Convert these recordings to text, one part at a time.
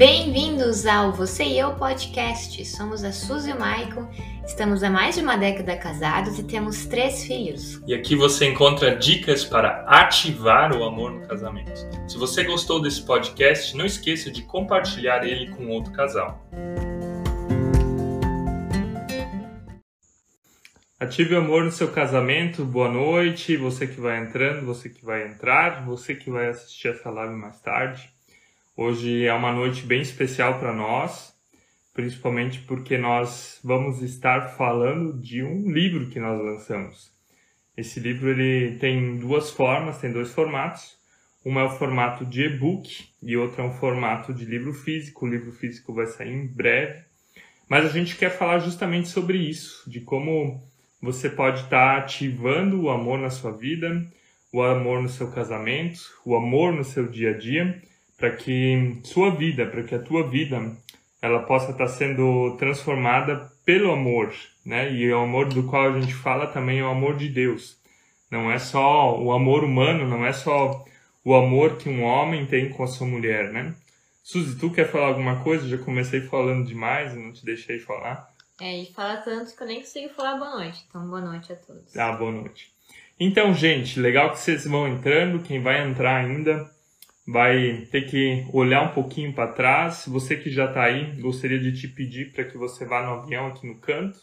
Bem-vindos ao Você e Eu Podcast. Somos a Suzy e o Maicon, estamos há mais de uma década casados e temos três filhos. E aqui você encontra dicas para ativar o amor no casamento. Se você gostou desse podcast, não esqueça de compartilhar ele com outro casal. Ative o amor no seu casamento. Boa noite. Você que vai entrando, você que vai entrar, você que vai assistir essa live mais tarde. Hoje é uma noite bem especial para nós, principalmente porque nós vamos estar falando de um livro que nós lançamos. Esse livro ele tem duas formas, tem dois formatos. Uma é o formato de e-book e outra é um formato de livro físico. O livro físico vai sair em breve. Mas a gente quer falar justamente sobre isso, de como você pode estar ativando o amor na sua vida, o amor no seu casamento, o amor no seu dia a dia para que sua vida, para que a tua vida, ela possa estar tá sendo transformada pelo amor, né? E o amor do qual a gente fala também é o amor de Deus. Não é só o amor humano, não é só o amor que um homem tem com a sua mulher, né? Suzy, tu quer falar alguma coisa? Já comecei falando demais e não te deixei falar. É, e fala tanto que eu nem consigo falar boa noite. Então, boa noite a todos. Ah, boa noite. Então, gente, legal que vocês vão entrando. Quem vai entrar ainda, vai ter que olhar um pouquinho para trás. Você que já está aí, gostaria de te pedir para que você vá no avião aqui no canto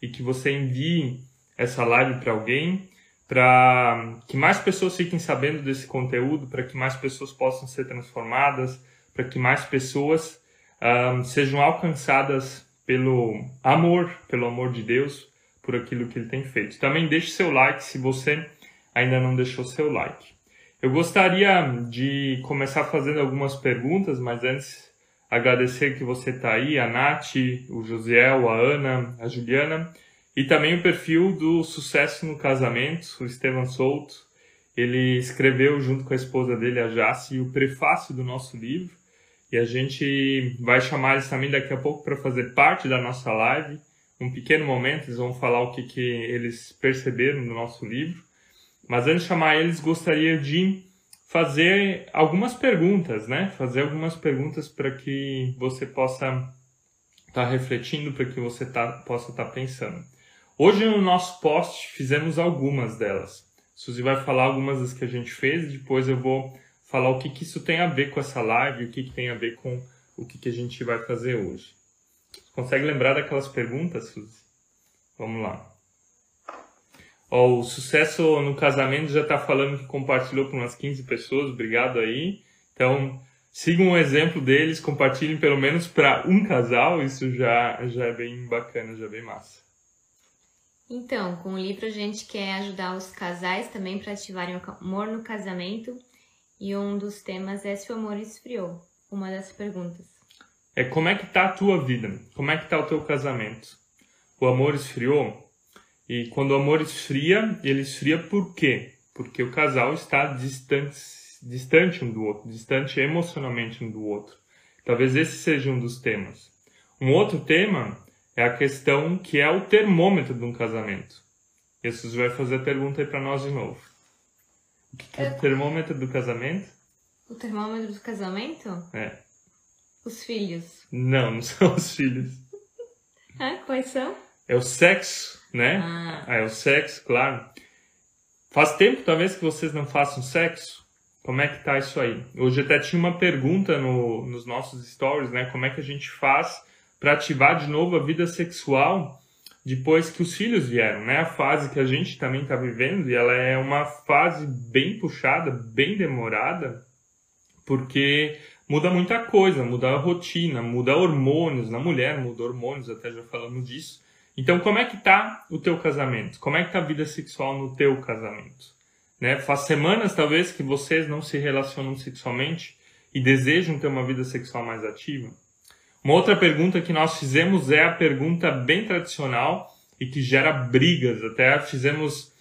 e que você envie essa live para alguém, para que mais pessoas fiquem sabendo desse conteúdo, para que mais pessoas possam ser transformadas, para que mais pessoas um, sejam alcançadas pelo amor, pelo amor de Deus, por aquilo que Ele tem feito. Também deixe seu like se você ainda não deixou seu like. Eu gostaria de começar fazendo algumas perguntas, mas antes agradecer que você está aí, a Nath, o Josiel, a Ana, a Juliana, e também o perfil do Sucesso no Casamento, o Estevam Souto. Ele escreveu junto com a esposa dele, a Jace, o prefácio do nosso livro, e a gente vai chamar eles também daqui a pouco para fazer parte da nossa live. Um pequeno momento, eles vão falar o que, que eles perceberam no nosso livro. Mas antes de chamar eles, gostaria de fazer algumas perguntas, né? Fazer algumas perguntas para que você possa estar tá refletindo, para que você tá, possa estar tá pensando. Hoje no nosso post fizemos algumas delas. Suzy vai falar algumas das que a gente fez depois eu vou falar o que, que isso tem a ver com essa live, o que, que tem a ver com o que, que a gente vai fazer hoje. Consegue lembrar daquelas perguntas, Suzy? Vamos lá. Ó, o sucesso no casamento já está falando que compartilhou com umas 15 pessoas, obrigado aí. Então, sigam o exemplo deles, compartilhem pelo menos para um casal, isso já, já é bem bacana, já é bem massa. Então, com o livro a gente quer ajudar os casais também para ativarem o amor no casamento e um dos temas é se o amor esfriou, uma das perguntas. É como é que tá a tua vida? Como é que tá o teu casamento? O amor esfriou? E quando o amor esfria, ele esfria por quê? Porque o casal está distante, distante um do outro, distante emocionalmente um do outro. Talvez esse seja um dos temas. Um outro tema é a questão que é o termômetro de um casamento. Jesus vai fazer a pergunta aí para nós de novo. O que é o termômetro do casamento? O termômetro do casamento? É. Os filhos. Não, não são os filhos. ah, quais são? É o sexo né? Ah. É o sexo, claro. Faz tempo talvez que vocês não façam sexo? Como é que tá isso aí? Hoje até tinha uma pergunta no, nos nossos stories, né? Como é que a gente faz para ativar de novo a vida sexual depois que os filhos vieram, né? A fase que a gente também está vivendo e ela é uma fase bem puxada, bem demorada, porque muda muita coisa, muda a rotina, muda hormônios na mulher, muda hormônios, até já falamos disso. Então, como é que tá o teu casamento? Como é que tá a vida sexual no teu casamento? Né? Faz semanas, talvez, que vocês não se relacionam sexualmente e desejam ter uma vida sexual mais ativa? Uma outra pergunta que nós fizemos é a pergunta bem tradicional e que gera brigas. Até fizemos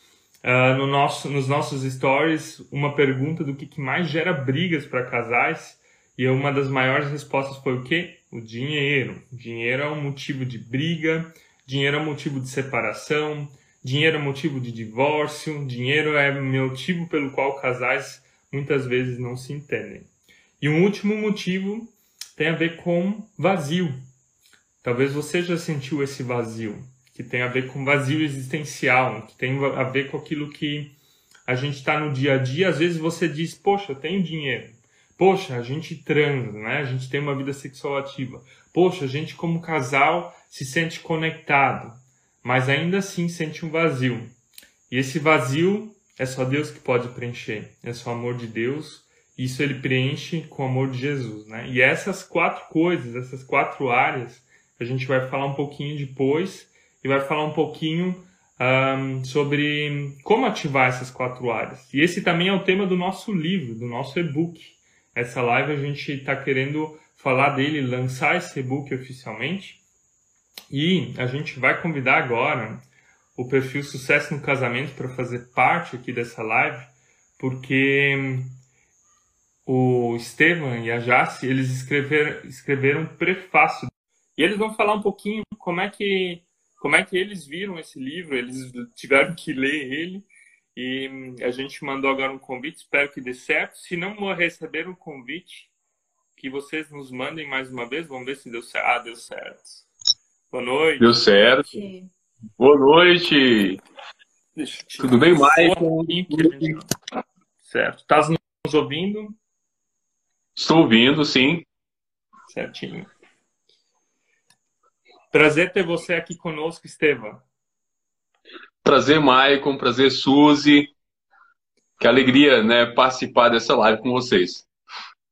uh, no nosso, nos nossos stories uma pergunta do que, que mais gera brigas para casais e uma das maiores respostas foi o quê? O dinheiro. O dinheiro é um motivo de briga, dinheiro é motivo de separação, dinheiro é motivo de divórcio, dinheiro é motivo pelo qual casais muitas vezes não se entendem. E um último motivo tem a ver com vazio. Talvez você já sentiu esse vazio, que tem a ver com vazio existencial, que tem a ver com aquilo que a gente está no dia a dia. Às vezes você diz, poxa, tenho dinheiro. Poxa, a gente transa, né? A gente tem uma vida sexual ativa. Poxa, a gente como casal se sente conectado, mas ainda assim sente um vazio. E esse vazio é só Deus que pode preencher. É só o amor de Deus. Isso ele preenche com o amor de Jesus, né? E essas quatro coisas, essas quatro áreas, a gente vai falar um pouquinho depois e vai falar um pouquinho um, sobre como ativar essas quatro áreas. E esse também é o tema do nosso livro, do nosso e-book. Essa live a gente está querendo falar dele, lançar esse e-book oficialmente. E a gente vai convidar agora o perfil Sucesso no Casamento para fazer parte aqui dessa live, porque o Estevam e a Jace, eles escreveram, escreveram um prefácio e eles vão falar um pouquinho como é que como é que eles viram esse livro, eles tiveram que ler ele e a gente mandou agora um convite, espero que dê certo. Se não receber o convite, que vocês nos mandem mais uma vez, vamos ver se deu certo. Ah, deu certo. Boa noite. Deu certo. Boa noite. Tudo bem, Maicon? Certo. Estás nos ouvindo? Estou ouvindo, sim. Certinho. Prazer ter você aqui conosco, Estevam. Prazer, Maicon. Prazer, Suzy. Que alegria, né, participar dessa live com vocês.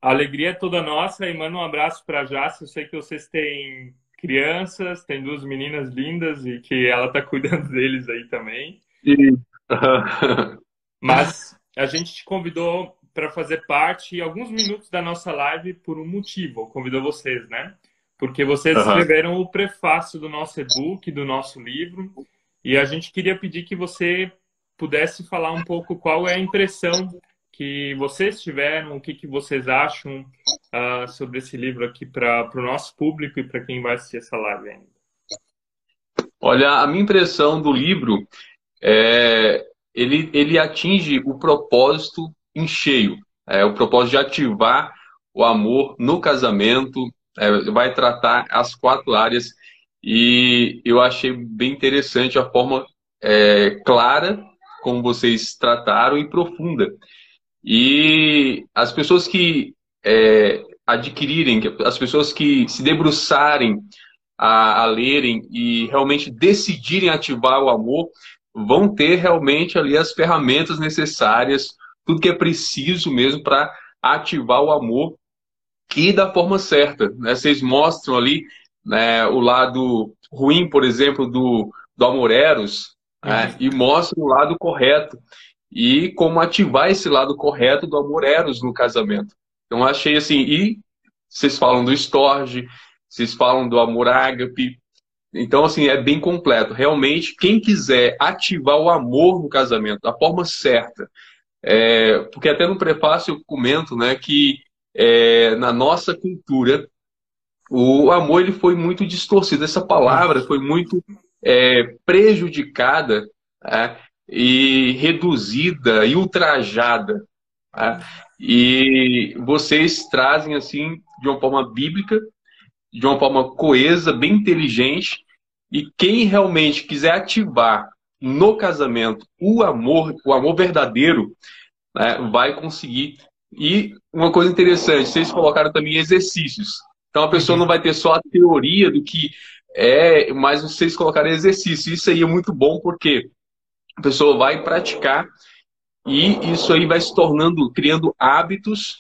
A alegria é toda nossa e manda um abraço para Jace. Eu sei que vocês têm crianças, tem duas meninas lindas e que ela está cuidando deles aí também. Mas a gente te convidou para fazer parte alguns minutos da nossa live por um motivo. Convidou vocês, né? porque vocês uhum. escreveram o prefácio do nosso e-book, do nosso livro, e a gente queria pedir que você pudesse falar um pouco qual é a impressão que vocês tiveram, o que, que vocês acham uh, sobre esse livro aqui para o nosso público e para quem vai assistir essa live ainda. Olha, a minha impressão do livro é ele, ele atinge o propósito em cheio, é o propósito de ativar o amor no casamento, é, vai tratar as quatro áreas e eu achei bem interessante a forma é, clara como vocês trataram e profunda. E as pessoas que é, adquirirem, as pessoas que se debruçarem a, a, lerem e realmente decidirem ativar o amor, vão ter realmente ali as ferramentas necessárias, tudo que é preciso mesmo para ativar o amor e da forma certa. Né? Vocês mostram ali né, o lado ruim, por exemplo, do, do Amoreros, né? uhum. e mostram o lado correto. E como ativar esse lado correto do Amoreros no casamento. Então, achei assim, e vocês falam do Storge, vocês falam do amor ágape. Então, assim, é bem completo. Realmente, quem quiser ativar o amor no casamento da forma certa, é, porque até no prefácio eu comento né, que é, na nossa cultura, o amor ele foi muito distorcido. Essa palavra foi muito é, prejudicada é, e reduzida e ultrajada. É. E vocês trazem assim de uma forma bíblica, de uma forma coesa, bem inteligente. E quem realmente quiser ativar no casamento o amor, o amor verdadeiro, né, vai conseguir e uma coisa interessante, vocês colocaram também exercícios. Então a pessoa não vai ter só a teoria do que é, mas vocês colocaram exercício. Isso aí é muito bom porque a pessoa vai praticar e isso aí vai se tornando, criando hábitos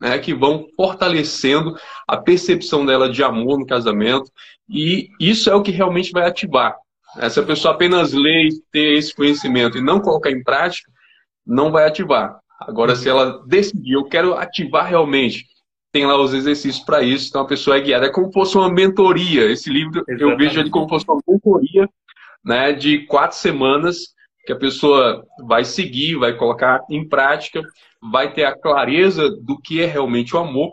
né, que vão fortalecendo a percepção dela de amor no casamento. E isso é o que realmente vai ativar. Se a pessoa apenas lê e ter esse conhecimento e não colocar em prática, não vai ativar. Agora, se ela decidir, eu quero ativar realmente, tem lá os exercícios para isso, então a pessoa é guiada. É como se fosse uma mentoria. Esse livro Exatamente. eu vejo ele como se fosse uma mentoria né, de quatro semanas que a pessoa vai seguir, vai colocar em prática, vai ter a clareza do que é realmente o amor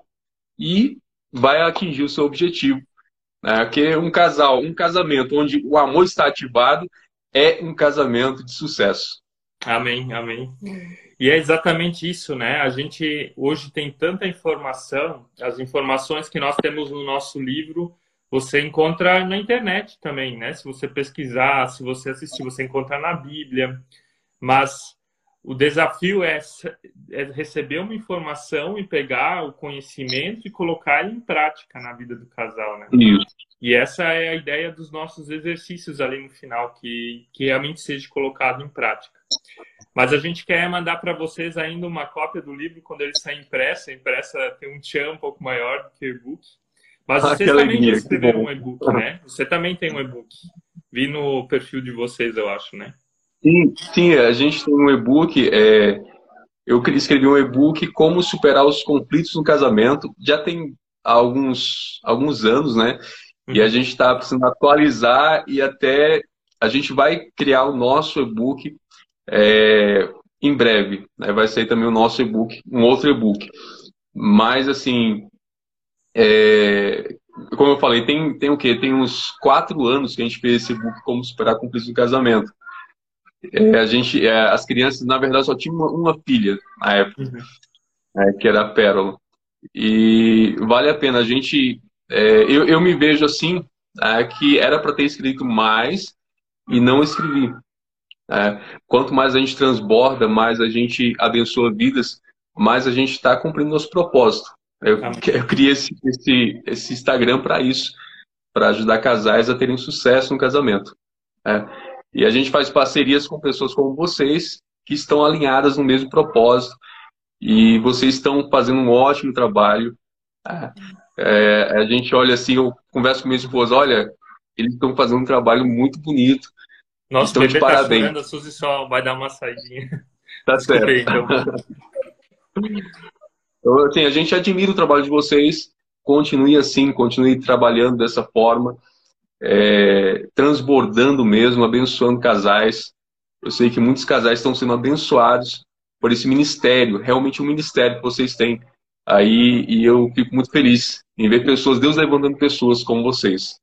e vai atingir o seu objetivo. Né? Porque um casal, um casamento onde o amor está ativado é um casamento de sucesso. Amém, amém. E é exatamente isso, né? A gente hoje tem tanta informação, as informações que nós temos no nosso livro, você encontra na internet também, né? Se você pesquisar, se você assistir, você encontra na Bíblia. Mas o desafio é, é, receber uma informação e pegar o conhecimento e colocar ele em prática na vida do casal, né? Isso. E essa é a ideia dos nossos exercícios ali no final, que, que realmente seja colocado em prática. Mas a gente quer mandar para vocês ainda uma cópia do livro quando ele sair impressa. A impressa tem um tchan um pouco maior do que o e-book. Mas ah, vocês também escreveram um e-book, né? Você também tem um e-book. Vi no perfil de vocês, eu acho, né? Sim, sim, a gente tem um e-book. É, eu escrevi um e-book Como Superar os Conflitos no Casamento. Já tem alguns, alguns anos, né? E a uhum. gente está precisando atualizar e até a gente vai criar o nosso e-book é, em breve. Né? Vai sair também o nosso e-book, um outro e-book. Mas, assim, é, como eu falei, tem, tem o quê? Tem uns quatro anos que a gente fez esse e-book Como Superar Conflitos no Casamento. É, a gente, é, as crianças, na verdade, só tinham uma, uma filha na época, uhum. É, que era a Pérola. E vale a pena. A gente, é, eu, eu me vejo assim, é, que era para ter escrito mais e não escrevi. quanto mais a gente transborda, mais a gente abençoa vidas, mais a gente está cumprindo nosso propósito. Eu, eu criei esse, esse, esse Instagram para isso, para ajudar casais a terem sucesso no casamento. É. E a gente faz parcerias com pessoas como vocês, que estão alinhadas no mesmo propósito. E vocês estão fazendo um ótimo trabalho. É, é a gente olha assim, eu converso com minha esposa, olha, eles estão fazendo um trabalho muito bonito. Nossa, então, de tá parabéns. Chorando, a Suzy só vai dar uma saidinha. Tá certo. então. então, assim, a gente admira o trabalho de vocês. Continue assim, continue trabalhando dessa forma é, transbordando mesmo, abençoando casais. Eu sei que muitos casais estão sendo abençoados por esse ministério, realmente um ministério que vocês têm aí, e eu fico muito feliz em ver pessoas, Deus levantando pessoas como vocês.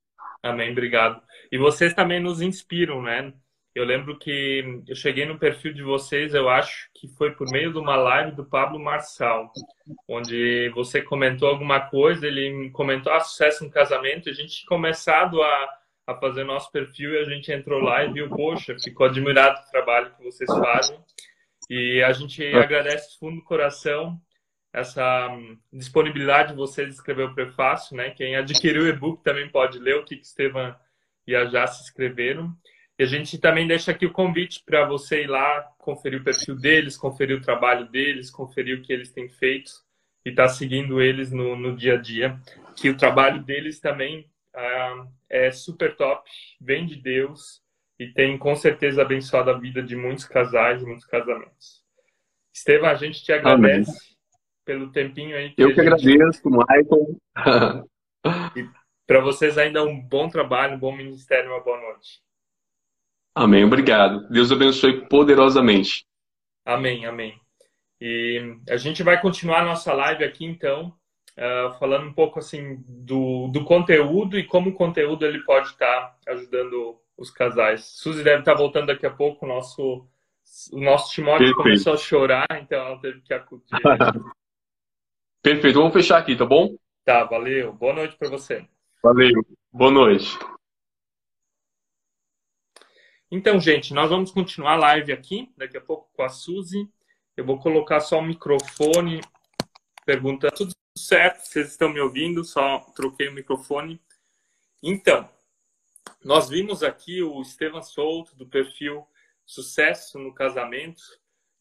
Amém, obrigado. E vocês também nos inspiram, né? Eu lembro que eu cheguei no perfil de vocês, eu acho que foi por meio de uma live do Pablo Marçal, onde você comentou alguma coisa, ele comentou ah, sucesso no casamento, a gente começado a, a fazer nosso perfil e a gente entrou lá e viu, poxa, ficou admirado do trabalho que vocês fazem. E a gente agradece fundo do coração essa hum, disponibilidade de vocês de escrever o prefácio, né? Quem adquiriu o e-book também pode ler o que Estevam e a Já se escreveram. E a gente também deixa aqui o convite para você ir lá conferir o perfil deles, conferir o trabalho deles, conferir o que eles têm feito e estar tá seguindo eles no, no dia a dia. Que o trabalho deles também ah, é super top, vem de Deus e tem com certeza abençoado a vida de muitos casais e muitos casamentos. Estevam, a gente te agradece Amém. pelo tempinho aí. Que Eu que gente... agradeço, Michael. e para vocês ainda um bom trabalho, um bom ministério, uma boa noite. Amém, obrigado. Deus abençoe poderosamente. Amém, amém. E a gente vai continuar a nossa live aqui então, uh, falando um pouco assim do, do conteúdo e como o conteúdo ele pode estar ajudando os casais. Suzy deve estar voltando daqui a pouco, o nosso, o nosso Timóteo Perfeito. começou a chorar, então ela teve que acudir. Perfeito, vamos fechar aqui, tá bom? Tá, valeu. Boa noite para você. Valeu, boa noite. Então, gente, nós vamos continuar a live aqui, daqui a pouco com a Suzy. Eu vou colocar só o microfone. Pergunta tudo certo, vocês estão me ouvindo? Só troquei o microfone. Então, nós vimos aqui o Estevam Souto, do perfil Sucesso no Casamento.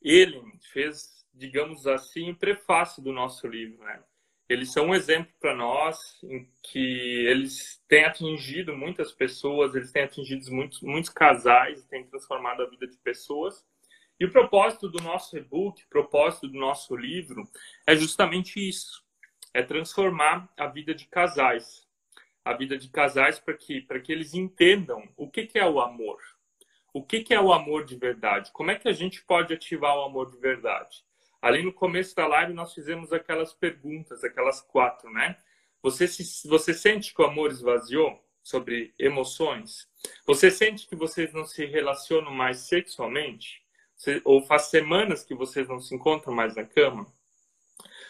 Ele fez, digamos assim, o prefácio do nosso livro, né? Eles são um exemplo para nós em que eles têm atingido muitas pessoas, eles têm atingido muitos, muitos casais, têm transformado a vida de pessoas. E o propósito do nosso e-book, o propósito do nosso livro é justamente isso: é transformar a vida de casais. A vida de casais para que, para que eles entendam o que, que é o amor. O que, que é o amor de verdade? Como é que a gente pode ativar o amor de verdade? Ali no começo da live nós fizemos aquelas perguntas, aquelas quatro, né? Você, se, você sente que o amor esvaziou sobre emoções? Você sente que vocês não se relacionam mais sexualmente? ou faz semanas que vocês não se encontram mais na cama?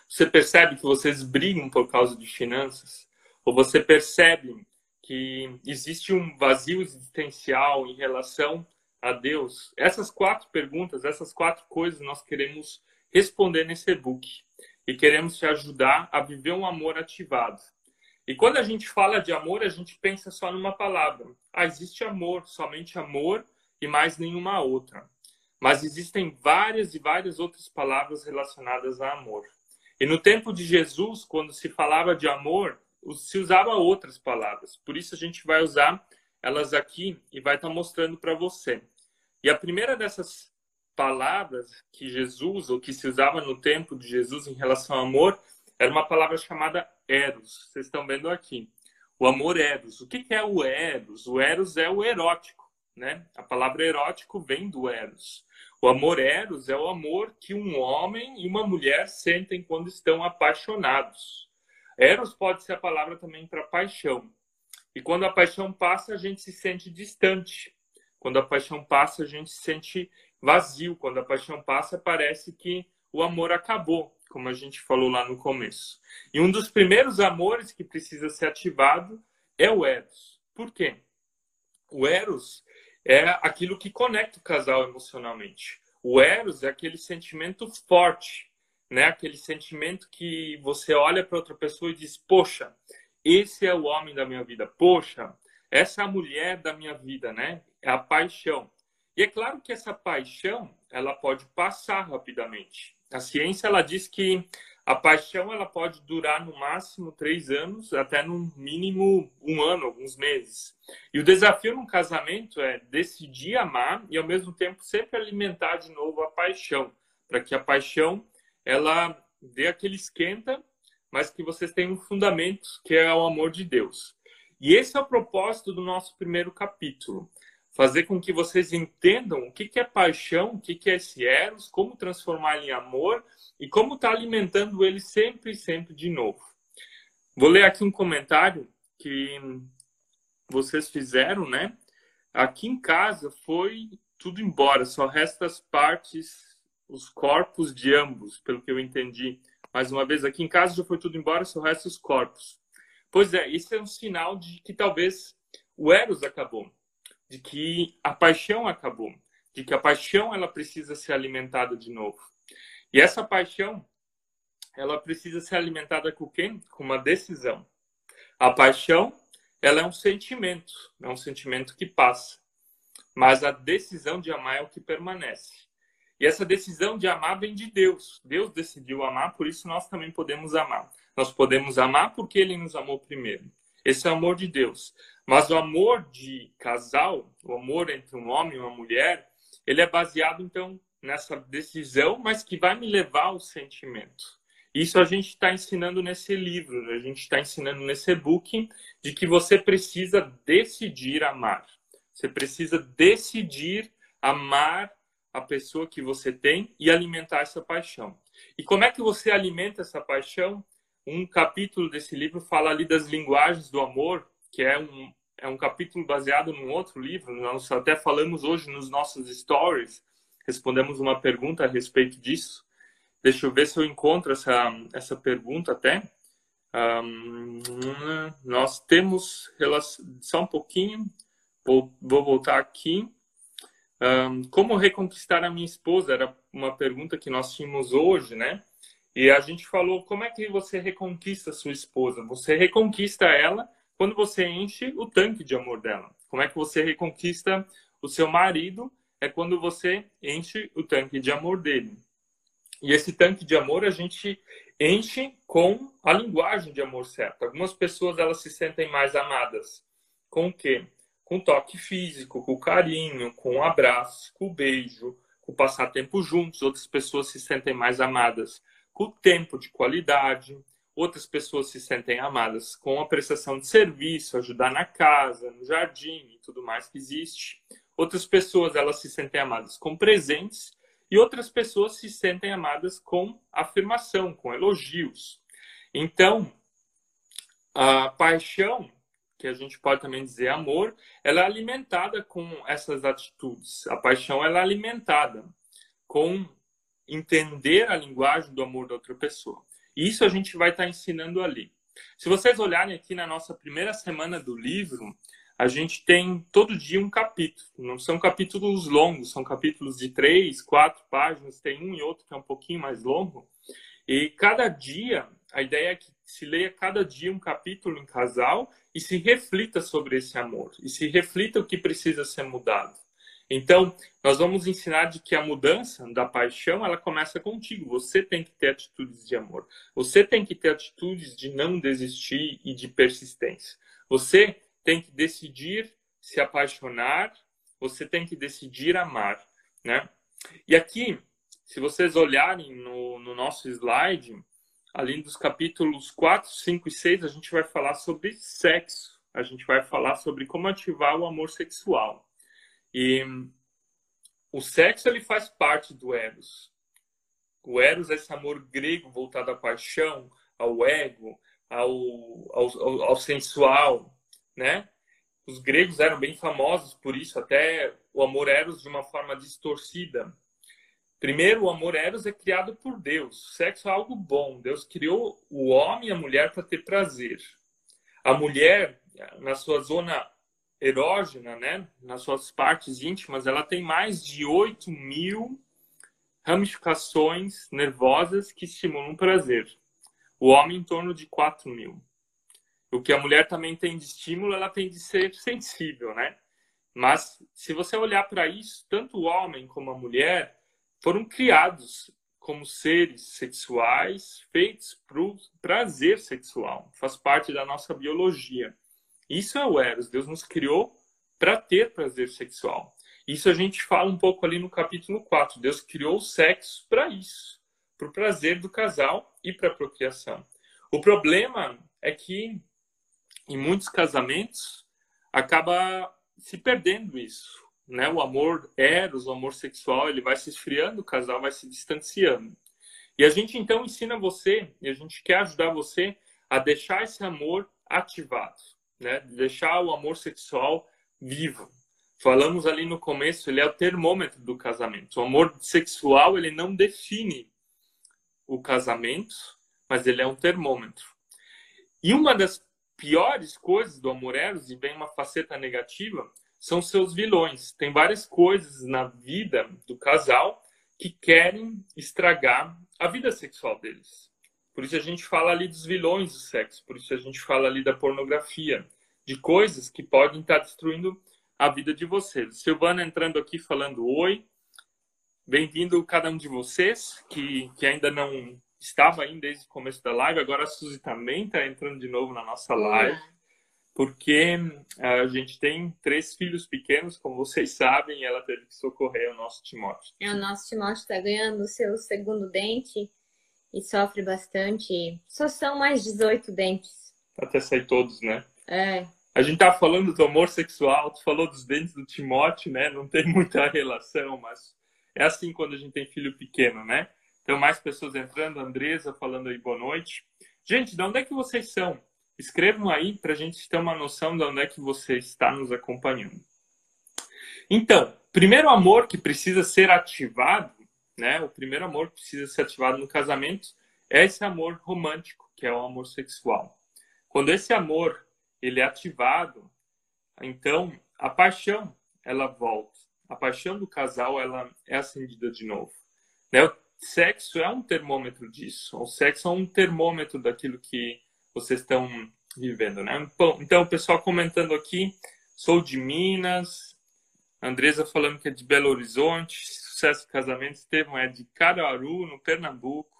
Você percebe que vocês brigam por causa de finanças? Ou você percebe que existe um vazio existencial em relação a Deus? Essas quatro perguntas, essas quatro coisas nós queremos responder nesse e-book e queremos te ajudar a viver um amor ativado. E quando a gente fala de amor, a gente pensa só numa palavra. Ah, existe amor, somente amor e mais nenhuma outra. Mas existem várias e várias outras palavras relacionadas a amor. E no tempo de Jesus, quando se falava de amor, se usava outras palavras. Por isso a gente vai usar elas aqui e vai estar mostrando para você. E a primeira dessas palavras que Jesus, ou que se usava no tempo de Jesus em relação ao amor, era uma palavra chamada eros. Vocês estão vendo aqui. O amor eros. O que é o eros? O eros é o erótico, né? A palavra erótico vem do eros. O amor eros é o amor que um homem e uma mulher sentem quando estão apaixonados. Eros pode ser a palavra também para paixão. E quando a paixão passa, a gente se sente distante. Quando a paixão passa, a gente se sente vazio. Quando a paixão passa, parece que o amor acabou, como a gente falou lá no começo. E um dos primeiros amores que precisa ser ativado é o Eros. Por quê? O Eros é aquilo que conecta o casal emocionalmente. O Eros é aquele sentimento forte, né? Aquele sentimento que você olha para outra pessoa e diz: "Poxa, esse é o homem da minha vida. Poxa, essa é a mulher da minha vida, né? É a paixão. E é claro que essa paixão, ela pode passar rapidamente. A ciência, ela diz que a paixão, ela pode durar no máximo três anos, até no mínimo um ano, alguns meses. E o desafio no casamento é decidir amar e, ao mesmo tempo, sempre alimentar de novo a paixão, para que a paixão, ela dê aquele esquenta mas que vocês têm um fundamento que é o amor de Deus. E esse é o propósito do nosso primeiro capítulo. Fazer com que vocês entendam o que é paixão, o que é esse eros, como transformar em amor e como está alimentando ele sempre e sempre de novo. Vou ler aqui um comentário que vocês fizeram, né? Aqui em casa foi tudo embora, só resta as partes, os corpos de ambos, pelo que eu entendi mais uma vez, aqui em casa já foi tudo embora, só resta os corpos. Pois é, isso é um sinal de que talvez o Eros acabou, de que a paixão acabou, de que a paixão ela precisa ser alimentada de novo. E essa paixão, ela precisa ser alimentada com quem? Com uma decisão. A paixão, ela é um sentimento, é um sentimento que passa. Mas a decisão de amar é o que permanece. E essa decisão de amar vem de Deus. Deus decidiu amar, por isso nós também podemos amar. Nós podemos amar porque ele nos amou primeiro. Esse é o amor de Deus. Mas o amor de casal, o amor entre um homem e uma mulher, ele é baseado então nessa decisão, mas que vai me levar ao sentimento. Isso a gente está ensinando nesse livro, a gente está ensinando nesse e-book de que você precisa decidir amar. Você precisa decidir amar a pessoa que você tem e alimentar essa paixão. E como é que você alimenta essa paixão? Um capítulo desse livro fala ali das linguagens do amor, que é um, é um capítulo baseado num outro livro. Nós até falamos hoje nos nossos stories, respondemos uma pergunta a respeito disso. Deixa eu ver se eu encontro essa, essa pergunta até. Um, nós temos só um pouquinho, vou, vou voltar aqui. Um, como reconquistar a minha esposa? Era uma pergunta que nós tínhamos hoje, né? E a gente falou como é que você reconquista sua esposa? Você reconquista ela quando você enche o tanque de amor dela. Como é que você reconquista o seu marido? É quando você enche o tanque de amor dele. E esse tanque de amor a gente enche com a linguagem de amor certa. Algumas pessoas elas se sentem mais amadas com o quê? com toque físico, com carinho, com abraço, com beijo, com passar tempo juntos. Outras pessoas se sentem mais amadas com tempo de qualidade. Outras pessoas se sentem amadas com a prestação de serviço, ajudar na casa, no jardim e tudo mais que existe. Outras pessoas elas se sentem amadas com presentes e outras pessoas se sentem amadas com afirmação, com elogios. Então, a paixão que a gente pode também dizer amor, ela é alimentada com essas atitudes. A paixão ela é alimentada. com entender a linguagem do amor da outra pessoa. Isso a gente vai estar ensinando ali. Se vocês olharem aqui na nossa primeira semana do livro, a gente tem todo dia um capítulo. Não são capítulos longos, são capítulos de três, quatro páginas. Tem um e outro que é um pouquinho mais longo. E cada dia, a ideia é que se leia cada dia um capítulo em casal e se reflita sobre esse amor. E se reflita o que precisa ser mudado. Então, nós vamos ensinar de que a mudança da paixão, ela começa contigo. Você tem que ter atitudes de amor. Você tem que ter atitudes de não desistir e de persistência. Você tem que decidir se apaixonar, você tem que decidir amar, né? E aqui, se vocês olharem no, no nosso slide, além dos capítulos 4, 5 e 6, a gente vai falar sobre sexo. A gente vai falar sobre como ativar o amor sexual. E o sexo ele faz parte do Eros. O Eros é esse amor grego voltado à paixão, ao ego, ao, ao, ao sensual, né? Os gregos eram bem famosos por isso, até o amor eros de uma forma distorcida. Primeiro, o amor eros é criado por Deus. O sexo é algo bom. Deus criou o homem e a mulher para ter prazer. A mulher, na sua zona erógena, né, nas suas partes íntimas, ela tem mais de 8 mil ramificações nervosas que estimulam o prazer. O homem, em torno de 4 mil. O que a mulher também tem de estímulo, ela tem de ser sensível, né? Mas se você olhar para isso, tanto o homem como a mulher foram criados como seres sexuais feitos para o prazer sexual. Faz parte da nossa biologia. Isso é o Eros. Deus nos criou para ter prazer sexual. Isso a gente fala um pouco ali no capítulo 4. Deus criou o sexo para isso, para o prazer do casal e para a procriação. O problema é que em muitos casamentos acaba se perdendo isso, né? O amor eros, o amor sexual, ele vai se esfriando, o casal vai se distanciando. E a gente então ensina você, e a gente quer ajudar você a deixar esse amor ativado, né? Deixar o amor sexual vivo. Falamos ali no começo, ele é o termômetro do casamento. O amor sexual, ele não define o casamento, mas ele é um termômetro. E uma das piores coisas do amor eros, e vem uma faceta negativa, são seus vilões. Tem várias coisas na vida do casal que querem estragar a vida sexual deles. Por isso a gente fala ali dos vilões do sexo, por isso a gente fala ali da pornografia, de coisas que podem estar destruindo a vida de vocês. Silvana entrando aqui falando oi. Bem-vindo cada um de vocês que, que ainda não estava aí desde o começo da live, agora a Suzy também está entrando de novo na nossa live, porque a gente tem três filhos pequenos, como vocês sabem, e ela teve que socorrer o nosso Timóteo. É, o nosso Timóteo está ganhando o seu segundo dente e sofre bastante. Só são mais 18 dentes. Até sair todos, né? É. A gente tá falando do amor sexual, tu falou dos dentes do Timóteo, né? Não tem muita relação, mas é assim quando a gente tem filho pequeno, né? Então, mais pessoas entrando. Andresa falando aí boa noite. Gente, de onde é que vocês são? Escrevam aí para a gente ter uma noção de onde é que você está nos acompanhando. Então, primeiro amor que precisa ser ativado, né? O primeiro amor que precisa ser ativado no casamento é esse amor romântico, que é o amor sexual. Quando esse amor ele é ativado, então a paixão ela volta. A paixão do casal ela é acendida de novo. Né? sexo é um termômetro disso. O sexo é um termômetro daquilo que vocês estão vivendo, né? Então, o pessoal comentando aqui, sou de Minas, Andresa falando que é de Belo Horizonte, sucesso casamento, Estevão é de Caruaru, no Pernambuco,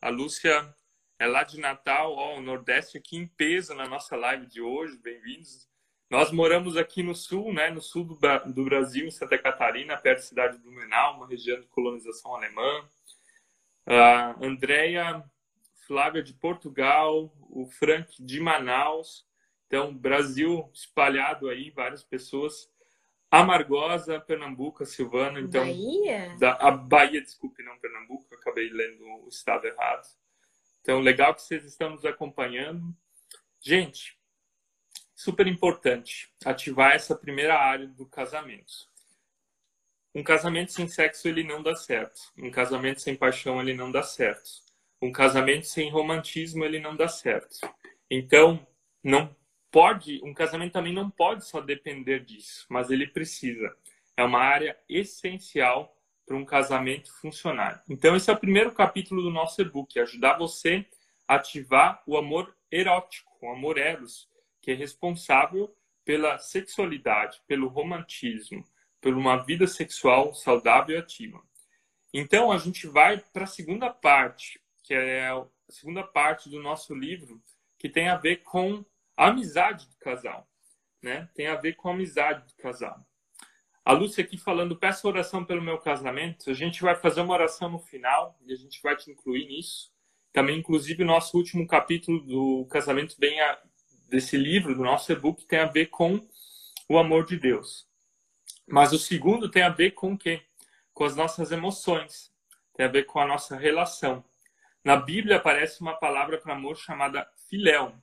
a Lúcia é lá de Natal, ó, o Nordeste aqui em peso na nossa live de hoje, bem-vindos. Nós moramos aqui no sul, né, no sul do, do Brasil, em Santa Catarina, perto da cidade de Blumenau, uma região de colonização alemã. A Andrea Flávia de Portugal, o Frank de Manaus. Então, Brasil espalhado aí, várias pessoas. Amargosa, Pernambuco, Silvana. Então, Bahia? Da, a Bahia, desculpe, não Pernambuco, acabei lendo o estado errado. Então, legal que vocês estão nos acompanhando. Gente, super importante ativar essa primeira área do casamento. um casamento sem sexo ele não dá certo. Um casamento sem paixão ele não dá certo. Um casamento sem romantismo ele não dá certo. Então, não pode, um casamento também não pode só depender disso, mas ele precisa. É uma área essencial para um casamento funcionar. Então, esse é o primeiro capítulo do nosso e-book, ajudar você a ativar o amor erótico, o amor eros, que é responsável pela sexualidade, pelo romantismo, por uma vida sexual saudável e ativa. Então, a gente vai para a segunda parte, que é a segunda parte do nosso livro, que tem a ver com a amizade do casal. Né? Tem a ver com a amizade do casal. A Lúcia aqui falando, peço oração pelo meu casamento. A gente vai fazer uma oração no final e a gente vai te incluir nisso. Também, inclusive, o nosso último capítulo do casamento bem a, desse livro, do nosso e-book, tem a ver com o amor de Deus. Mas o segundo tem a ver com o quê? Com as nossas emoções. Tem a ver com a nossa relação. Na Bíblia aparece uma palavra para amor chamada filéu.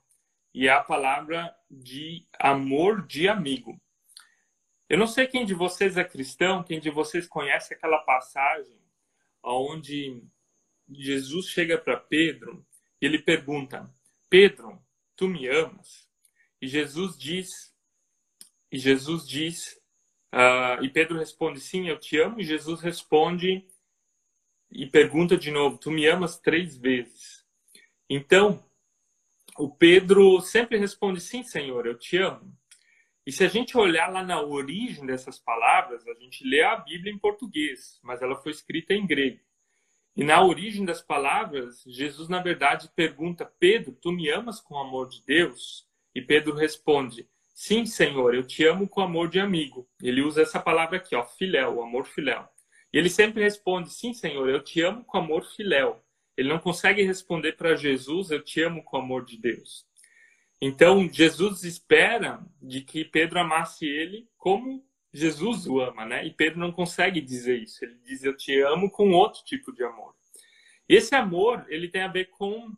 E é a palavra de amor de amigo. Eu não sei quem de vocês é cristão, quem de vocês conhece aquela passagem onde Jesus chega para Pedro e ele pergunta: Pedro, tu me amas? E Jesus diz, e Jesus diz Uh, e Pedro responde: Sim, eu te amo. E Jesus responde e pergunta de novo: Tu me amas três vezes. Então, o Pedro sempre responde: Sim, Senhor, eu te amo. E se a gente olhar lá na origem dessas palavras, a gente lê a Bíblia em português, mas ela foi escrita em grego. E na origem das palavras, Jesus, na verdade, pergunta: Pedro, tu me amas com o amor de Deus? E Pedro responde: Sim, Senhor, eu te amo com amor de amigo. Ele usa essa palavra aqui, ó, filéu, amor filéu. E ele sempre responde: Sim, Senhor, eu te amo com amor filéu. Ele não consegue responder para Jesus: Eu te amo com amor de Deus. Então, Jesus espera de que Pedro amasse ele como Jesus o ama, né? E Pedro não consegue dizer isso. Ele diz: Eu te amo com outro tipo de amor. Esse amor, ele tem a ver com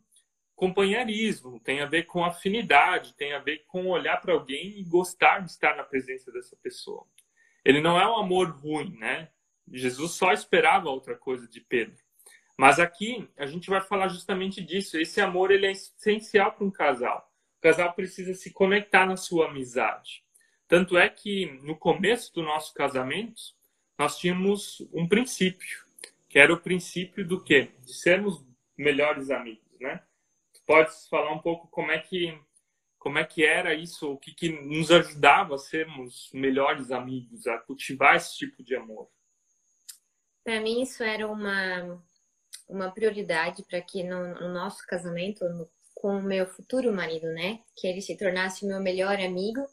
companheirismo, tem a ver com afinidade, tem a ver com olhar para alguém e gostar de estar na presença dessa pessoa. Ele não é um amor ruim, né? Jesus só esperava outra coisa de Pedro. Mas aqui a gente vai falar justamente disso. Esse amor ele é essencial para um casal. O casal precisa se conectar na sua amizade. Tanto é que no começo do nosso casamento nós tínhamos um princípio, que era o princípio do quê? De sermos melhores amigos, né? pode falar um pouco como é que como é que era isso, o que, que nos ajudava a sermos melhores amigos, a cultivar esse tipo de amor? Para mim isso era uma uma prioridade para que no, no, nosso casamento no, com o meu futuro marido, né, que ele se tornasse meu melhor amigo,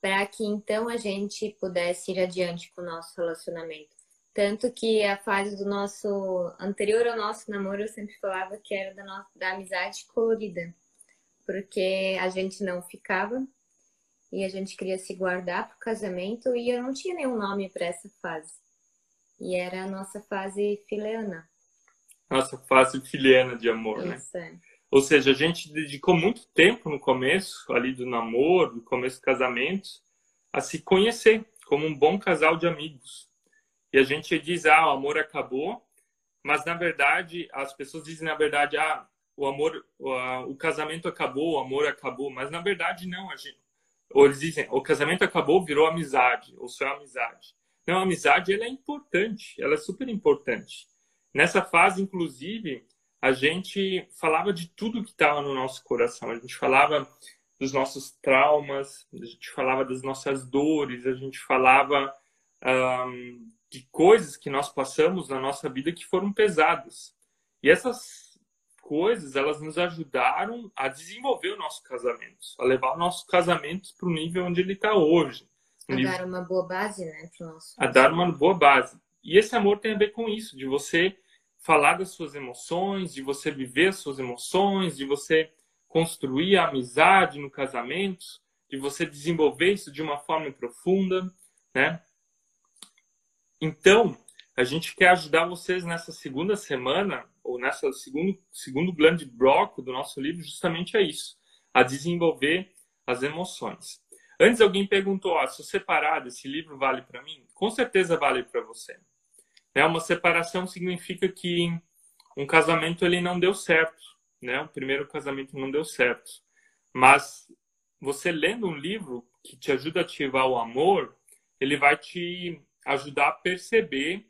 para que então a gente pudesse ir adiante com o nosso relacionamento. Tanto que a fase do nosso anterior ao nosso namoro eu sempre falava que era da, nossa, da amizade colorida, porque a gente não ficava e a gente queria se guardar para o casamento e eu não tinha nenhum nome para essa fase. E era a nossa fase fileana. Nossa fase filiana de amor, né? Isso, né? É. Ou seja, a gente dedicou muito tempo no começo, ali do namoro, no começo do casamento, a se conhecer como um bom casal de amigos. E a gente diz, ah, o amor acabou, mas na verdade, as pessoas dizem, na verdade, ah, o amor, o, o casamento acabou, o amor acabou, mas na verdade não, a gente, ou eles dizem, o casamento acabou, virou amizade, ou só amizade. Não, a amizade ela é importante, ela é super importante. Nessa fase, inclusive, a gente falava de tudo que estava no nosso coração. A gente falava dos nossos traumas, a gente falava das nossas dores, a gente falava um, de coisas que nós passamos na nossa vida que foram pesadas. E essas coisas, elas nos ajudaram a desenvolver o nosso casamento, a levar o nosso casamento para o nível onde ele está hoje. A nível... dar uma boa base, né, nosso. A dar uma boa base. E esse amor tem a ver com isso, de você falar das suas emoções, de você viver as suas emoções, de você construir a amizade no casamento, de você desenvolver isso de uma forma profunda, né? Então, a gente quer ajudar vocês nessa segunda semana, ou nessa segundo, segundo grande bloco do nosso livro, justamente a isso, a desenvolver as emoções. Antes alguém perguntou, ó, sou separado, esse livro vale para mim? Com certeza vale para você. Né? Uma separação significa que um casamento ele não deu certo, né? O primeiro casamento não deu certo. Mas você lendo um livro que te ajuda a ativar o amor, ele vai te ajudar a perceber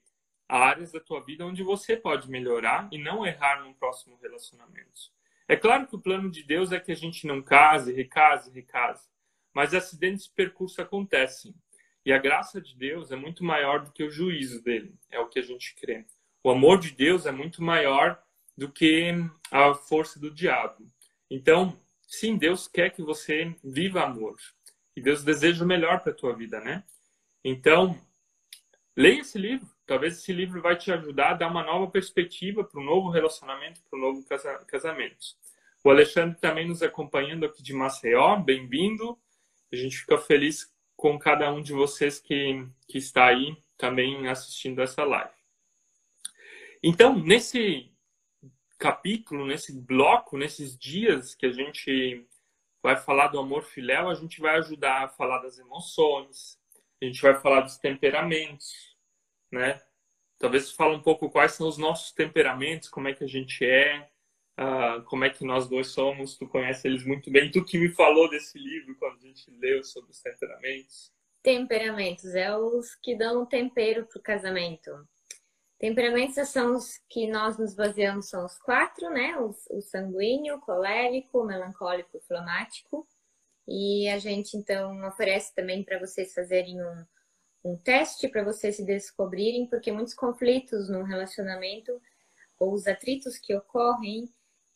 áreas da tua vida onde você pode melhorar e não errar no próximo relacionamento. É claro que o plano de Deus é que a gente não case, recase, recase, mas acidentes de percurso acontecem. E a graça de Deus é muito maior do que o juízo dele, é o que a gente crê. O amor de Deus é muito maior do que a força do diabo. Então, sim, Deus quer que você viva amor. E Deus deseja o melhor para a tua vida, né? Então, leia esse livro. Talvez esse livro vai te ajudar a dar uma nova perspectiva para um novo relacionamento, para um novo casamento. O Alexandre também nos acompanhando aqui de Maceió. Bem-vindo. A gente fica feliz com cada um de vocês que, que está aí também assistindo essa live. Então, nesse capítulo, nesse bloco, nesses dias que a gente vai falar do amor filéu, a gente vai ajudar a falar das emoções, a gente vai falar dos temperamentos, né? Talvez fala um pouco quais são os nossos temperamentos, como é que a gente é, uh, como é que nós dois somos. Tu conhece eles muito bem. Tu que me falou desse livro quando a gente leu sobre os temperamentos. Temperamentos é os que dão tempero para o casamento. Temperamentos são os que nós nos baseamos, são os quatro, né? O, o sanguíneo, colérico, melancólico e flamático. E a gente então oferece também para vocês fazerem um, um teste para vocês se descobrirem, porque muitos conflitos no relacionamento ou os atritos que ocorrem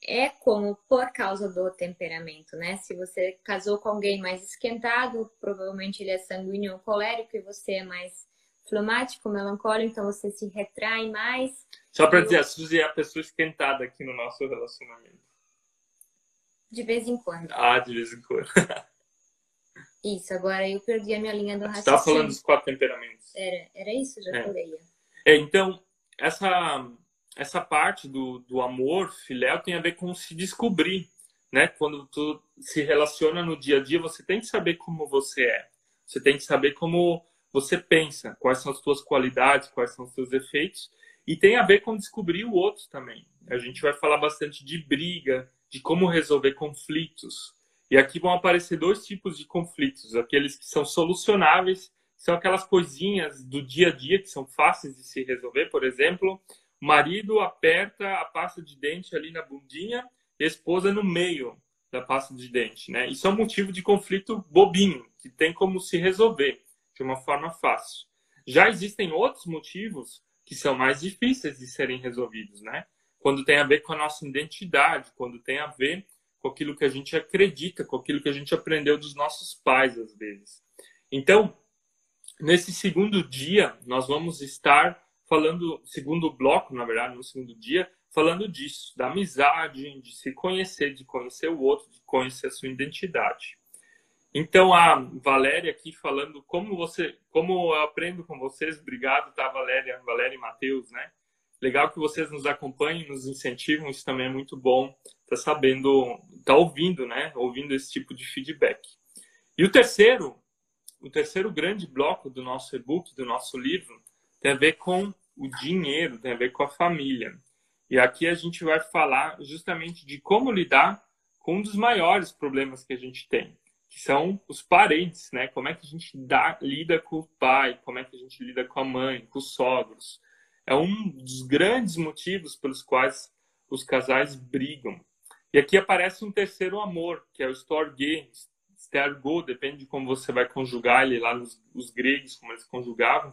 é como por causa do temperamento, né? Se você casou com alguém mais esquentado, provavelmente ele é sanguíneo ou colérico e você é mais flumático, melancólico, então você se retrai mais. Só para dizer, a Suzy é a pessoa esquentada aqui no nosso relacionamento. De vez em quando. Ah, de vez em quando. isso, agora eu perdi a minha linha do raciocínio. Você estava falando dos quatro temperamentos. Era, era isso? Já é. falei. É, então, essa, essa parte do, do amor filéu tem a ver com se descobrir, né? Quando tu se relaciona no dia a dia, você tem que saber como você é. Você tem que saber como você pensa, quais são as suas qualidades, quais são os seus efeitos, e tem a ver com descobrir o outro também. A gente vai falar bastante de briga, de como resolver conflitos. E aqui vão aparecer dois tipos de conflitos: aqueles que são solucionáveis, são aquelas coisinhas do dia a dia que são fáceis de se resolver. Por exemplo, marido aperta a pasta de dente ali na bundinha e a esposa no meio da pasta de dente, né? Isso é um motivo de conflito bobinho, que tem como se resolver de uma forma fácil. Já existem outros motivos que são mais difíceis de serem resolvidos, né? Quando tem a ver com a nossa identidade, quando tem a ver com aquilo que a gente acredita, com aquilo que a gente aprendeu dos nossos pais, às vezes. Então, nesse segundo dia, nós vamos estar falando, segundo bloco, na verdade, no segundo dia, falando disso, da amizade, de se conhecer, de conhecer o outro, de conhecer a sua identidade. Então a Valéria aqui falando como você, como eu aprendo com vocês, obrigado, tá Valéria, Valéria e Matheus, né? Legal que vocês nos acompanhem, nos incentivam, isso também é muito bom. Tá sabendo, tá ouvindo, né? Ouvindo esse tipo de feedback. E o terceiro, o terceiro grande bloco do nosso e-book, do nosso livro, tem a ver com o dinheiro, tem a ver com a família. E aqui a gente vai falar justamente de como lidar com um dos maiores problemas que a gente tem, que são os parentes, né? Como é que a gente dá, lida com o pai, como é que a gente lida com a mãe, com os sogros. É um dos grandes motivos pelos quais os casais brigam. E aqui aparece um terceiro amor, que é o storge, stergo, depende de como você vai conjugar ele lá nos os gregos, como eles conjugavam.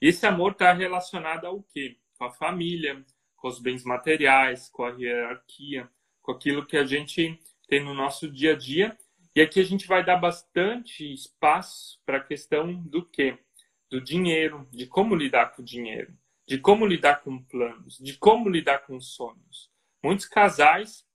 Esse amor está relacionado ao quê? Com a família, com os bens materiais, com a hierarquia, com aquilo que a gente tem no nosso dia a dia e aqui a gente vai dar bastante espaço para a questão do quê? Do dinheiro, de como lidar com o dinheiro, de como lidar com planos, de como lidar com sonhos. Muitos casais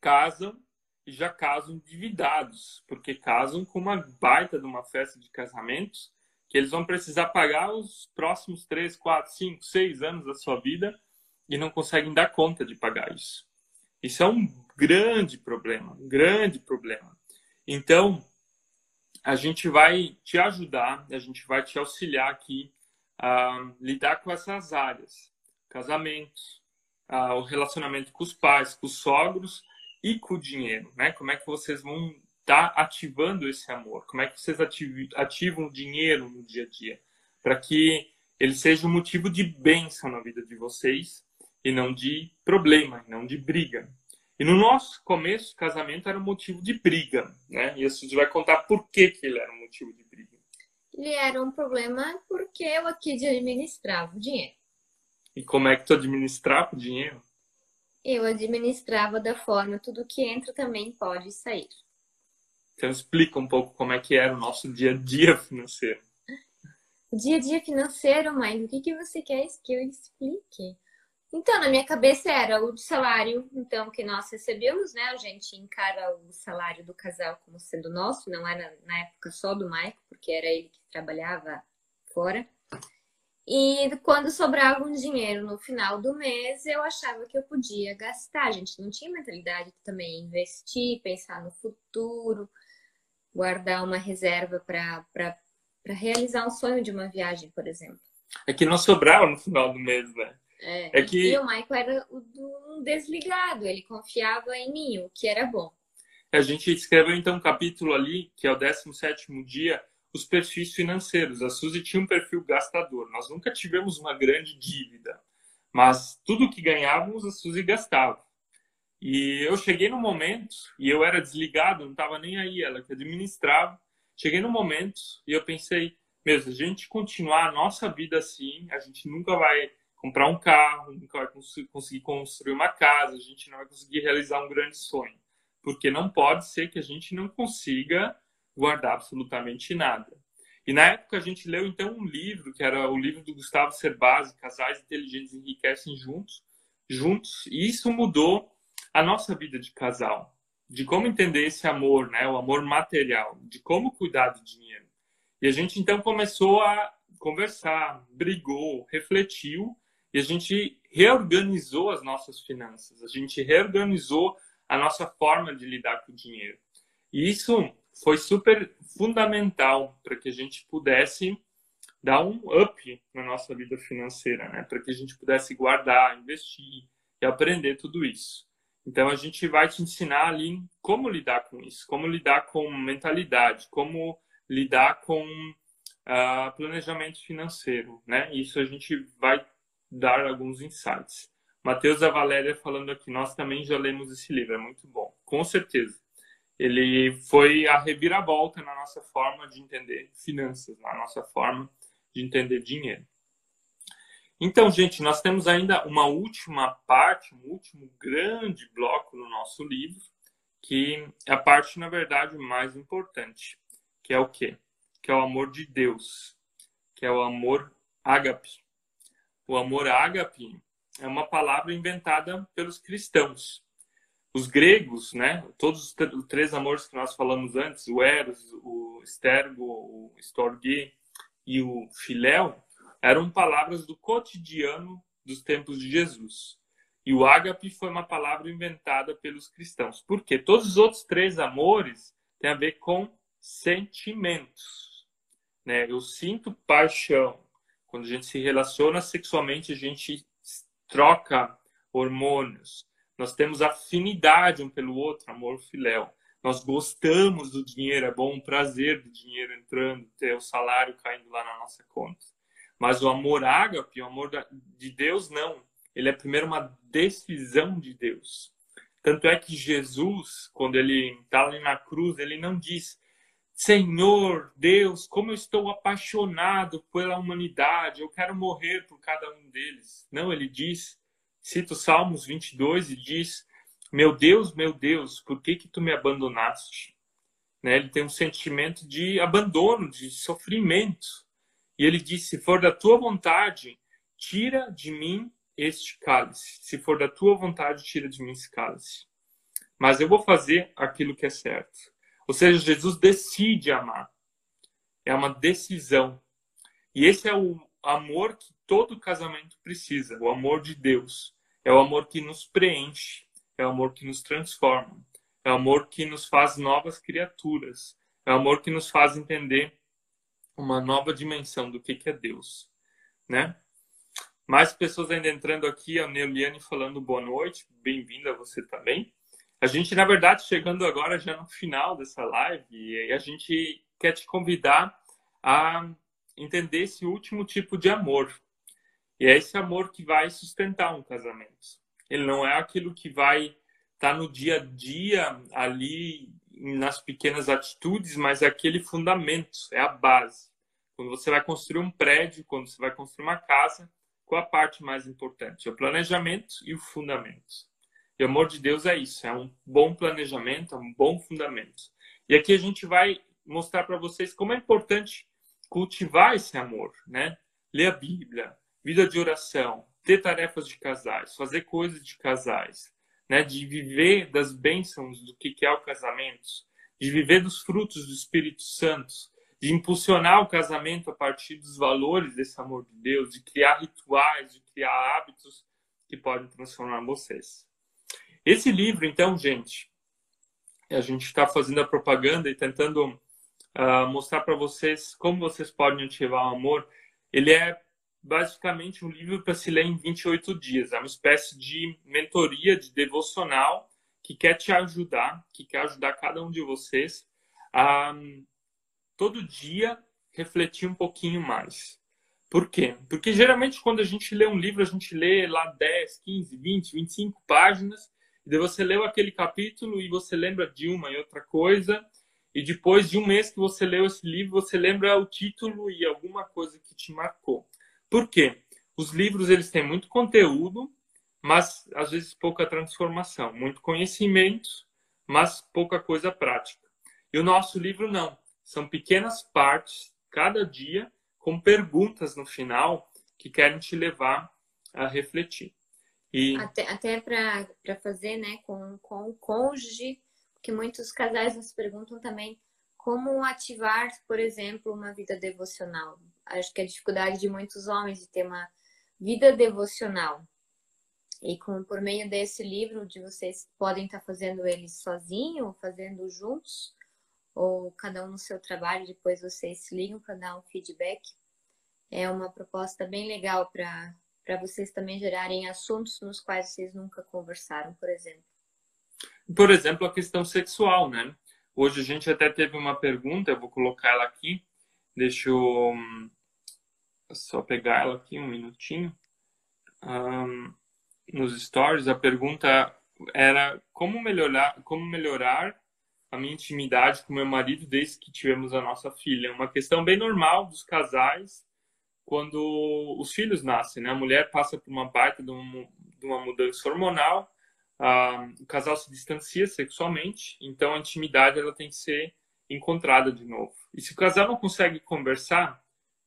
casam e já casam endividados, porque casam com uma baita de uma festa de casamentos que eles vão precisar pagar os próximos 3, 4, 5, 6 anos da sua vida e não conseguem dar conta de pagar isso. Isso é um grande problema, um grande problema. Então, a gente vai te ajudar, a gente vai te auxiliar aqui a lidar com essas áreas: casamento, o relacionamento com os pais, com os sogros e com o dinheiro, né? Como é que vocês vão estar tá ativando esse amor? Como é que vocês ativam o dinheiro no dia a dia? Para que ele seja um motivo de bênção na vida de vocês e não de problema, não de briga. E no nosso começo, casamento era um motivo de briga, né? E a Suzy vai contar por que, que ele era um motivo de briga. Ele era um problema porque eu aqui administrava o dinheiro. E como é que tu administrava o dinheiro? Eu administrava da forma tudo que entra também pode sair. Então explica um pouco como é que era o nosso dia a dia financeiro. Dia a dia financeiro, mãe, o que, que você quer que eu explique? Então, na minha cabeça era o salário, então, que nós recebemos, né? A gente encara o salário do casal como sendo nosso, não era na época só do Maico, porque era ele que trabalhava fora. E quando sobrava um dinheiro no final do mês, eu achava que eu podia gastar. A gente não tinha mentalidade de também investir, pensar no futuro, guardar uma reserva para realizar um sonho de uma viagem, por exemplo. É que não sobrava no final do mês, né? É, é que... E o Michael era um desligado, ele confiava em mim, o que era bom. A gente escreveu então um capítulo ali, que é o 17 dia, os perfis financeiros. A Suzy tinha um perfil gastador. Nós nunca tivemos uma grande dívida, mas tudo que ganhávamos a Suzy gastava. E eu cheguei no momento, e eu era desligado, não estava nem aí, ela que administrava. Cheguei no momento e eu pensei, mesmo, a gente continuar a nossa vida assim, a gente nunca vai comprar um carro, nunca vai conseguir construir uma casa, a gente não vai conseguir realizar um grande sonho. Porque não pode ser que a gente não consiga guardar absolutamente nada. E na época a gente leu então um livro, que era o livro do Gustavo Cerbasi, Casais Inteligentes Enriquecem Juntos, juntos, e isso mudou a nossa vida de casal, de como entender esse amor, né, o amor material, de como cuidar do dinheiro. E a gente então começou a conversar, brigou, refletiu e a gente reorganizou as nossas finanças, a gente reorganizou a nossa forma de lidar com o dinheiro. E isso foi super fundamental para que a gente pudesse dar um up na nossa vida financeira, né? Para que a gente pudesse guardar, investir e aprender tudo isso. Então a gente vai te ensinar ali como lidar com isso, como lidar com mentalidade, como lidar com uh, planejamento financeiro, né? Isso a gente vai dar alguns insights. Matheus e a Valéria falando aqui, nós também já lemos esse livro, é muito bom, com certeza ele foi a reviravolta na nossa forma de entender finanças, na nossa forma de entender dinheiro. Então, gente, nós temos ainda uma última parte, um último grande bloco no nosso livro, que é a parte, na verdade, mais importante, que é o quê? Que é o amor de Deus, que é o amor ágape. O amor ágape é uma palavra inventada pelos cristãos os gregos, né, todos os três amores que nós falamos antes, o eros, o estergo, o storge e o filéu, eram palavras do cotidiano dos tempos de Jesus. E o ágape foi uma palavra inventada pelos cristãos. Porque todos os outros três amores têm a ver com sentimentos. Né? Eu sinto paixão. Quando a gente se relaciona sexualmente, a gente troca hormônios. Nós temos afinidade um pelo outro, amor filéu. Nós gostamos do dinheiro, é bom o prazer do dinheiro entrando, ter o salário caindo lá na nossa conta. Mas o amor ágape, o amor de Deus, não. Ele é primeiro uma decisão de Deus. Tanto é que Jesus, quando ele está ali na cruz, ele não diz: Senhor, Deus, como eu estou apaixonado pela humanidade, eu quero morrer por cada um deles. Não, ele diz: cita o Salmos 22 e diz: Meu Deus, meu Deus, por que que tu me abandonaste? Né? Ele tem um sentimento de abandono, de sofrimento. E ele diz: Se for da tua vontade, tira de mim este cálice. Se for da tua vontade, tira de mim esse cálice. Mas eu vou fazer aquilo que é certo. Ou seja, Jesus decide amar. É uma decisão. E esse é o amor que todo casamento precisa, o amor de Deus. É o amor que nos preenche, é o amor que nos transforma, é o amor que nos faz novas criaturas, É o amor que nos faz entender uma nova dimensão do que, que é Deus, né? Mais pessoas ainda entrando aqui, a Neuliane falando boa noite, bem-vinda você também. A gente, na verdade, chegando agora já no final dessa live, e a gente quer te convidar a entender esse último tipo de amor. E é esse amor que vai sustentar um casamento. Ele não é aquilo que vai estar tá no dia a dia ali nas pequenas atitudes, mas é aquele fundamento, é a base. Quando você vai construir um prédio, quando você vai construir uma casa, qual a parte mais importante? É o planejamento e o fundamento. E o amor de Deus é isso, é um bom planejamento, é um bom fundamento. E aqui a gente vai mostrar para vocês como é importante cultivar esse amor, né? Ler a Bíblia, vida de oração, ter tarefas de casais, fazer coisas de casais, né? De viver das bênçãos do que é o casamento, de viver dos frutos do Espírito Santo, de impulsionar o casamento a partir dos valores desse amor de Deus, de criar rituais, de criar hábitos que podem transformar vocês. Esse livro, então, gente, a gente está fazendo a propaganda e tentando uh, mostrar para vocês como vocês podem ativar o amor. Ele é basicamente um livro para se ler em 28 dias. É uma espécie de mentoria, de devocional que quer te ajudar, que quer ajudar cada um de vocês a todo dia refletir um pouquinho mais. Por quê? Porque geralmente quando a gente lê um livro, a gente lê lá 10, 15, 20, 25 páginas, e daí você leu aquele capítulo e você lembra de uma e outra coisa, e depois de um mês que você leu esse livro, você lembra o título e alguma coisa que te marcou. Por quê? Os livros eles têm muito conteúdo, mas às vezes pouca transformação, muito conhecimento, mas pouca coisa prática. E o nosso livro não, são pequenas partes cada dia com perguntas no final que querem te levar a refletir. E... Até, até para fazer né, com, com o cônjuge, que muitos casais nos perguntam também como ativar, por exemplo, uma vida devocional. Acho que a dificuldade de muitos homens de ter uma vida devocional. E com, por meio desse livro, de vocês podem estar fazendo ele sozinho, fazendo juntos, ou cada um no seu trabalho, depois vocês se ligam para dar um feedback. É uma proposta bem legal para vocês também gerarem assuntos nos quais vocês nunca conversaram, por exemplo. Por exemplo, a questão sexual, né? Hoje a gente até teve uma pergunta, eu vou colocar ela aqui. Deixa eu só pegar ela aqui um minutinho. Um, nos stories, a pergunta era como melhorar, como melhorar a minha intimidade com meu marido desde que tivemos a nossa filha. É uma questão bem normal dos casais quando os filhos nascem, né? A mulher passa por uma baita de uma, de uma mudança hormonal ah, o casal se distancia sexualmente, então a intimidade ela tem que ser encontrada de novo. E se o casal não consegue conversar,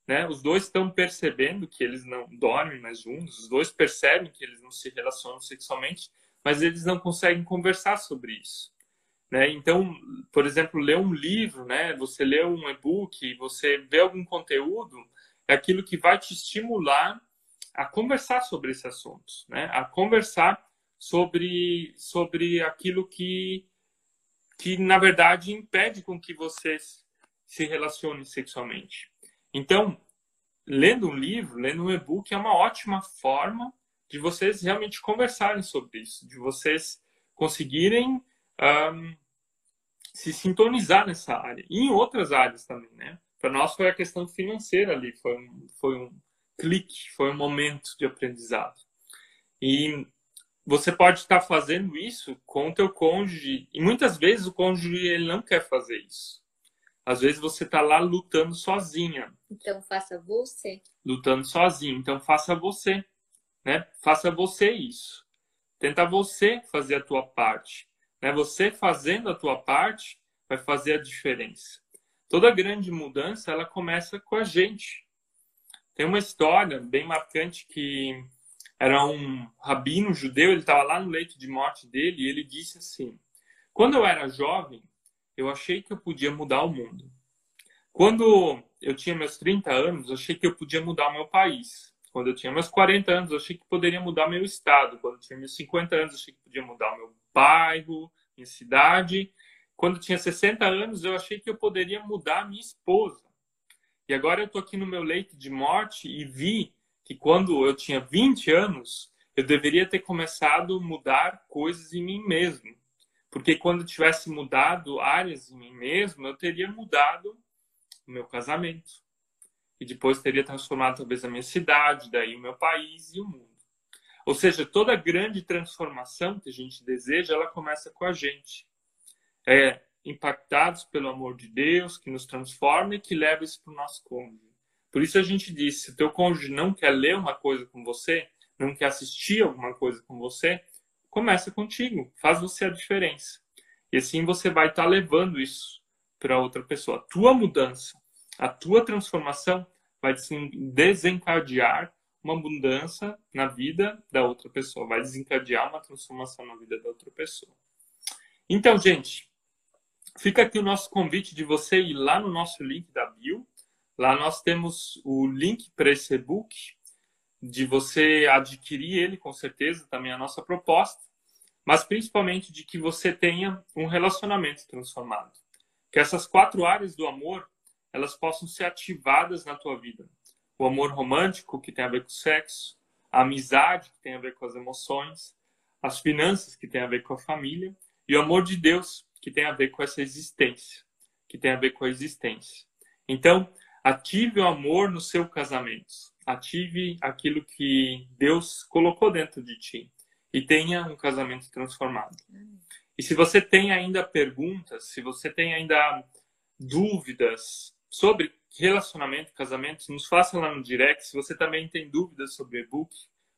né, os dois estão percebendo que eles não dormem mais juntos, os dois percebem que eles não se relacionam sexualmente, mas eles não conseguem conversar sobre isso. Né? Então, por exemplo, ler um livro, né, você lê um e-book, você vê algum conteúdo, é aquilo que vai te estimular a conversar sobre esse assunto, né? a conversar sobre, sobre aquilo que, que, na verdade, impede com que vocês se relacionem sexualmente. Então, lendo um livro, lendo um e-book é uma ótima forma de vocês realmente conversarem sobre isso, de vocês conseguirem um, se sintonizar nessa área e em outras áreas também, né? Para nós foi a questão financeira ali, foi um, foi um clique, foi um momento de aprendizado. E você pode estar fazendo isso com o teu cônjuge e muitas vezes o cônjuge ele não quer fazer isso. Às vezes você está lá lutando sozinha. Então faça você. Lutando sozinho. Então faça você, né? Faça você isso. Tenta você fazer a tua parte, né? Você fazendo a tua parte vai fazer a diferença. Toda grande mudança ela começa com a gente. Tem uma história bem marcante que era um rabino judeu, ele estava lá no leito de morte dele e ele disse assim: Quando eu era jovem, eu achei que eu podia mudar o mundo. Quando eu tinha meus 30 anos, achei que eu podia mudar o meu país. Quando eu tinha meus 40 anos, achei que poderia mudar meu estado. Quando eu tinha meus 50 anos, achei que podia mudar o meu bairro, minha cidade. quando eu tinha 60 anos, eu achei que eu poderia mudar minha esposa. E agora eu estou aqui no meu leito de morte e vi que quando eu tinha 20 anos, eu deveria ter começado a mudar coisas em mim mesmo. Porque quando eu tivesse mudado áreas em mim mesmo, eu teria mudado o meu casamento. E depois teria transformado talvez a minha cidade, daí o meu país e o mundo. Ou seja, toda grande transformação que a gente deseja, ela começa com a gente. É impactados pelo amor de Deus, que nos transforma e que leva isso para o nosso cônjuge. Por isso a gente diz, se teu cônjuge não quer ler uma coisa com você, não quer assistir alguma coisa com você, começa contigo, faz você a diferença. E assim você vai estar tá levando isso para outra pessoa. A tua mudança, a tua transformação vai desencadear uma mudança na vida da outra pessoa, vai desencadear uma transformação na vida da outra pessoa. Então, gente, fica aqui o nosso convite de você ir lá no nosso link da bio. Lá nós temos o link para esse e-book de você adquirir ele, com certeza, também é a nossa proposta, mas principalmente de que você tenha um relacionamento transformado. Que essas quatro áreas do amor, elas possam ser ativadas na tua vida. O amor romântico, que tem a ver com o sexo, a amizade, que tem a ver com as emoções, as finanças, que tem a ver com a família, e o amor de Deus, que tem a ver com essa existência, que tem a ver com a existência. Então, ative o amor no seu casamento ative aquilo que Deus colocou dentro de ti e tenha um casamento transformado. E se você tem ainda perguntas, se você tem ainda dúvidas sobre relacionamento, casamento, nos faça lá no direct. Se você também tem dúvidas sobre e-book,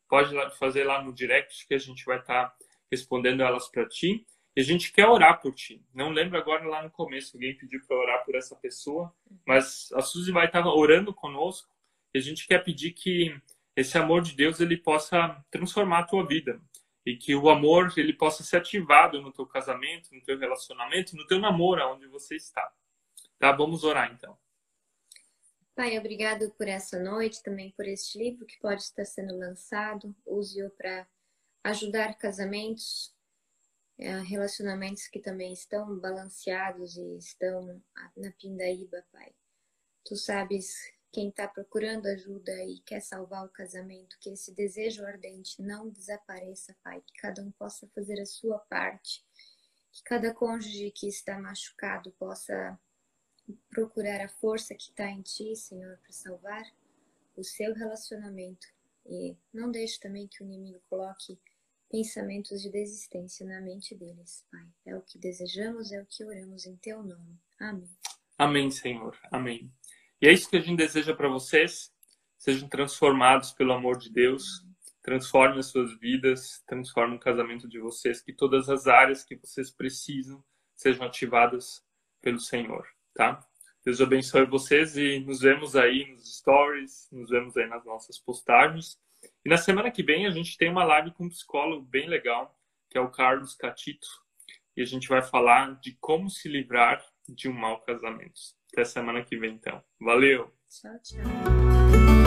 pode fazer lá no direct que a gente vai estar tá respondendo elas para ti. E a gente quer orar por ti. Não lembro agora lá no começo, alguém pediu para orar por essa pessoa, mas a Suzy vai estar orando conosco e a gente quer pedir que esse amor de Deus ele possa transformar a tua vida e que o amor ele possa ser ativado no teu casamento, no teu relacionamento, no teu namoro, onde você está. Tá? Vamos orar então. Pai, obrigado por essa noite, também por este livro que pode estar sendo lançado. Use-o para ajudar casamentos, relacionamentos que também estão balanceados e estão na pindaíba, Pai. Tu sabes quem está procurando ajuda e quer salvar o casamento, que esse desejo ardente não desapareça, Pai, que cada um possa fazer a sua parte, que cada cônjuge que está machucado possa procurar a força que está em Ti, Senhor, para salvar o seu relacionamento. E não deixe também que o inimigo coloque pensamentos de desistência na mente deles, Pai. É o que desejamos, é o que oramos em Teu nome. Amém. Amém, Senhor. Amém. E é isso que a gente deseja para vocês. Sejam transformados pelo amor de Deus. Transformem as suas vidas, transformem o casamento de vocês, que todas as áreas que vocês precisam sejam ativadas pelo Senhor, tá? Deus abençoe vocês e nos vemos aí nos stories, nos vemos aí nas nossas postagens. E na semana que vem a gente tem uma live com um psicólogo bem legal, que é o Carlos Catito, e a gente vai falar de como se livrar de um mau casamento. Até semana que vem, então. Valeu! Tchau, tchau.